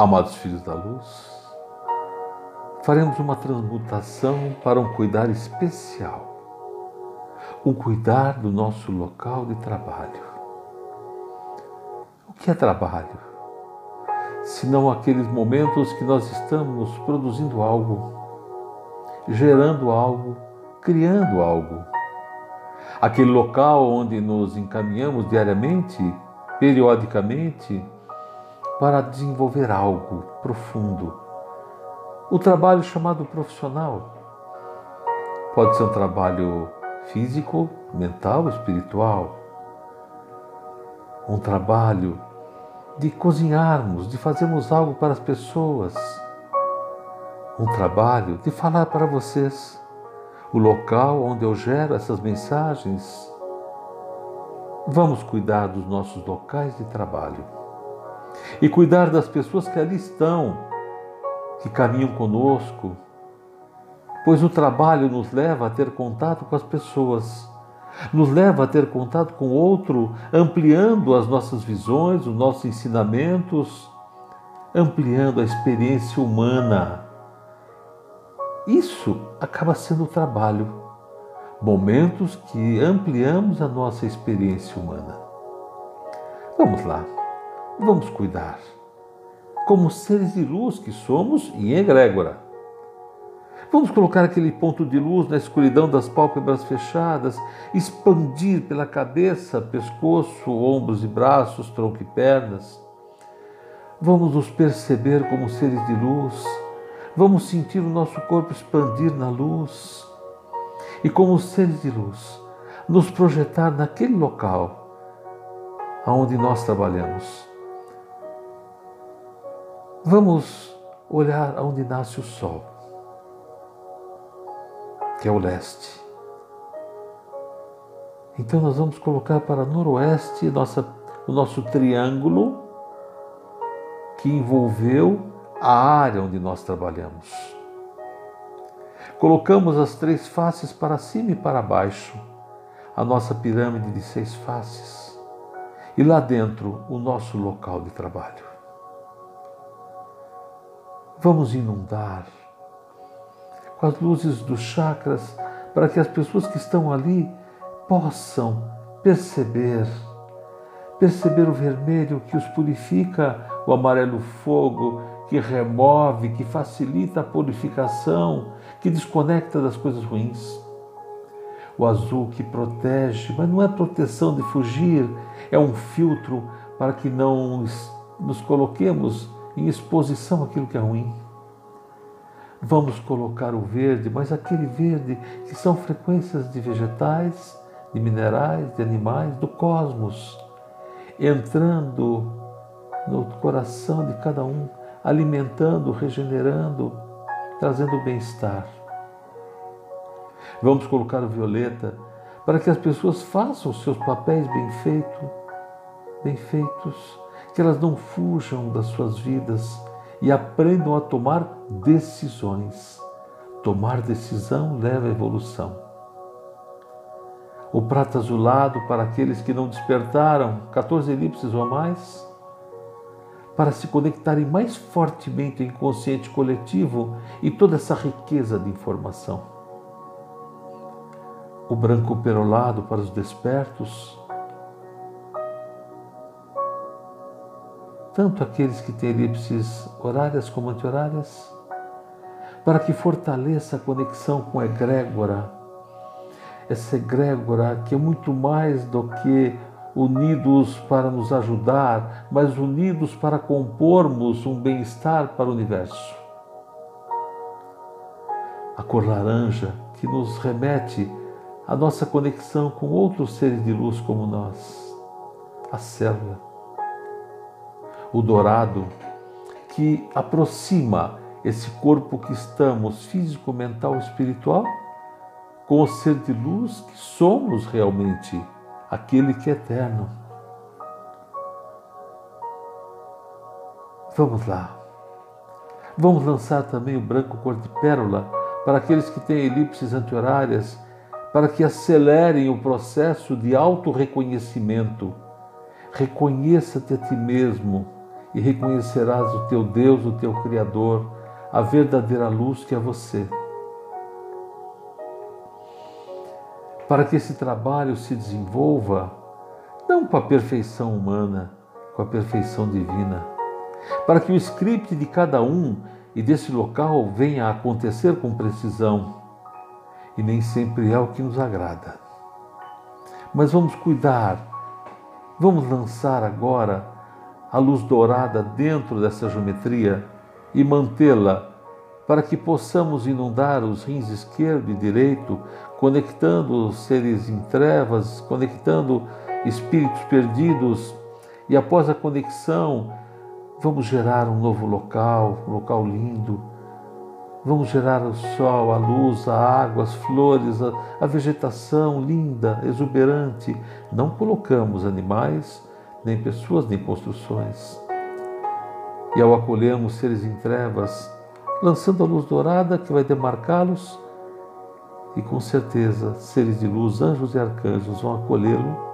Amados filhos da luz, faremos uma transmutação para um cuidar especial, um cuidar do nosso local de trabalho. O que é trabalho? Senão aqueles momentos que nós estamos produzindo algo, gerando algo, criando algo. Aquele local onde nos encaminhamos diariamente, periodicamente, para desenvolver algo profundo. O trabalho chamado profissional pode ser um trabalho físico, mental, espiritual. Um trabalho de cozinharmos, de fazermos algo para as pessoas. Um trabalho de falar para vocês o local onde eu gero essas mensagens. Vamos cuidar dos nossos locais de trabalho e cuidar das pessoas que ali estão, que caminham conosco, pois o trabalho nos leva a ter contato com as pessoas, nos leva a ter contato com outro, ampliando as nossas visões, os nossos ensinamentos, ampliando a experiência humana. Isso acaba sendo o trabalho, momentos que ampliamos a nossa experiência humana. Vamos lá. Vamos cuidar, como seres de luz que somos em egrégora. Vamos colocar aquele ponto de luz na escuridão das pálpebras fechadas, expandir pela cabeça, pescoço, ombros e braços, tronco e pernas. Vamos nos perceber como seres de luz. Vamos sentir o nosso corpo expandir na luz. E como seres de luz, nos projetar naquele local aonde nós trabalhamos. Vamos olhar aonde nasce o sol, que é o leste. Então nós vamos colocar para noroeste nossa, o nosso triângulo que envolveu a área onde nós trabalhamos. Colocamos as três faces para cima e para baixo, a nossa pirâmide de seis faces, e lá dentro o nosso local de trabalho. Vamos inundar com as luzes dos chakras para que as pessoas que estão ali possam perceber, perceber o vermelho que os purifica, o amarelo fogo que remove, que facilita a purificação, que desconecta das coisas ruins. O azul que protege, mas não é proteção de fugir, é um filtro para que não nos coloquemos em exposição àquilo que é ruim. Vamos colocar o verde, mas aquele verde que são frequências de vegetais, de minerais, de animais, do cosmos, entrando no coração de cada um, alimentando, regenerando, trazendo bem-estar. Vamos colocar o violeta para que as pessoas façam seus papéis bem feitos, bem feitos que elas não fujam das suas vidas e aprendam a tomar decisões. Tomar decisão leva à evolução. O prata azulado para aqueles que não despertaram 14 elipses ou mais, para se conectarem mais fortemente ao inconsciente coletivo e toda essa riqueza de informação. O branco perolado para os despertos, tanto aqueles que têm elipses horárias como anti-horárias, para que fortaleça a conexão com a egrégora, essa egrégora que é muito mais do que unidos para nos ajudar, mas unidos para compormos um bem-estar para o universo. A cor laranja que nos remete à nossa conexão com outros seres de luz como nós, a célula o dourado, que aproxima esse corpo que estamos, físico, mental, espiritual, com o ser de luz que somos realmente, aquele que é eterno. Vamos lá. Vamos lançar também o branco cor de pérola para aqueles que têm elipses anti-horárias, para que acelerem o processo de autorreconhecimento. Reconheça-te a ti mesmo e reconhecerás o teu Deus, o teu Criador, a verdadeira luz que é você. Para que esse trabalho se desenvolva, não com a perfeição humana, com a perfeição divina, para que o script de cada um e desse local venha a acontecer com precisão, e nem sempre é o que nos agrada. Mas vamos cuidar, vamos lançar agora a luz dourada dentro dessa geometria e mantê-la para que possamos inundar os rins esquerdo e direito, conectando seres em trevas, conectando espíritos perdidos, e após a conexão, vamos gerar um novo local, um local lindo. Vamos gerar o sol, a luz, a água, as flores, a, a vegetação linda, exuberante. Não colocamos animais, nem pessoas, nem construções. E ao acolhermos seres em trevas, lançando a luz dourada que vai demarcá-los, e com certeza seres de luz, anjos e arcanjos vão acolhê-lo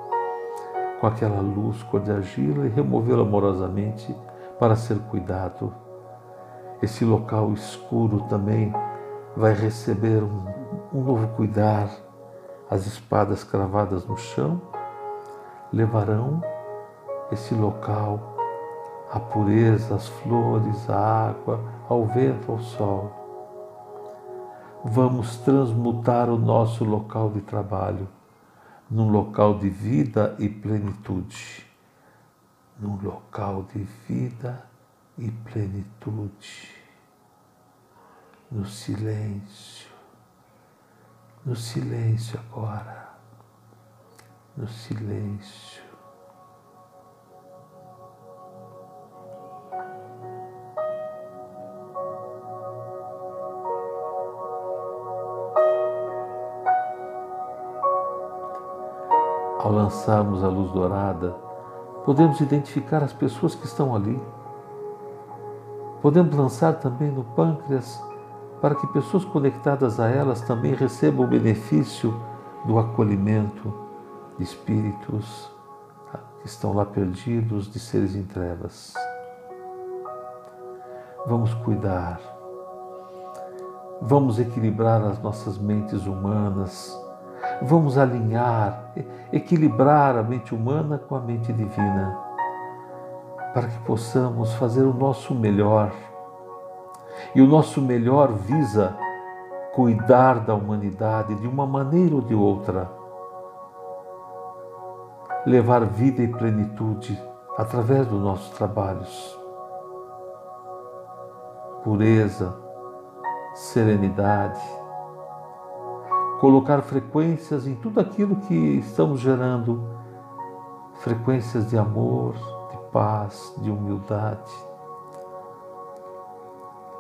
com aquela luz cor de e removê-lo amorosamente para ser cuidado. Esse local escuro também vai receber um, um novo cuidar. As espadas cravadas no chão levarão esse local a pureza, as flores, a água, ao vento, ao sol. Vamos transmutar o nosso local de trabalho num local de vida e plenitude. Num local de vida e plenitude. No silêncio. No silêncio agora. No silêncio. Lançarmos a luz dourada, podemos identificar as pessoas que estão ali. Podemos lançar também no pâncreas para que pessoas conectadas a elas também recebam o benefício do acolhimento de espíritos que estão lá perdidos, de seres em trevas. Vamos cuidar, vamos equilibrar as nossas mentes humanas Vamos alinhar, equilibrar a mente humana com a mente divina, para que possamos fazer o nosso melhor. E o nosso melhor visa cuidar da humanidade de uma maneira ou de outra, levar vida e plenitude através dos nossos trabalhos. Pureza, serenidade, colocar frequências em tudo aquilo que estamos gerando frequências de amor, de paz, de humildade.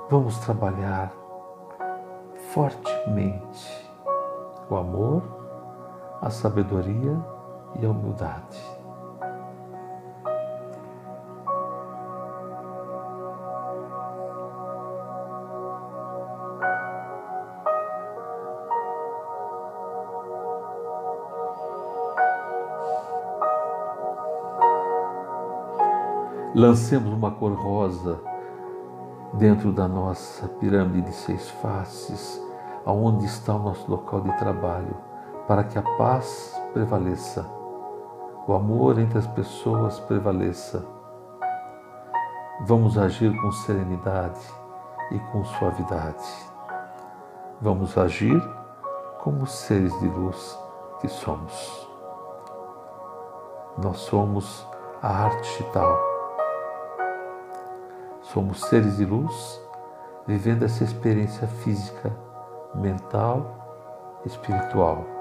Vamos trabalhar fortemente o amor, a sabedoria e a humildade. Lancemos uma cor rosa dentro da nossa pirâmide de seis faces, aonde está o nosso local de trabalho, para que a paz prevaleça, o amor entre as pessoas prevaleça. Vamos agir com serenidade e com suavidade. Vamos agir como seres de luz que somos. Nós somos a arte digital Somos seres de luz vivendo essa experiência física, mental, espiritual.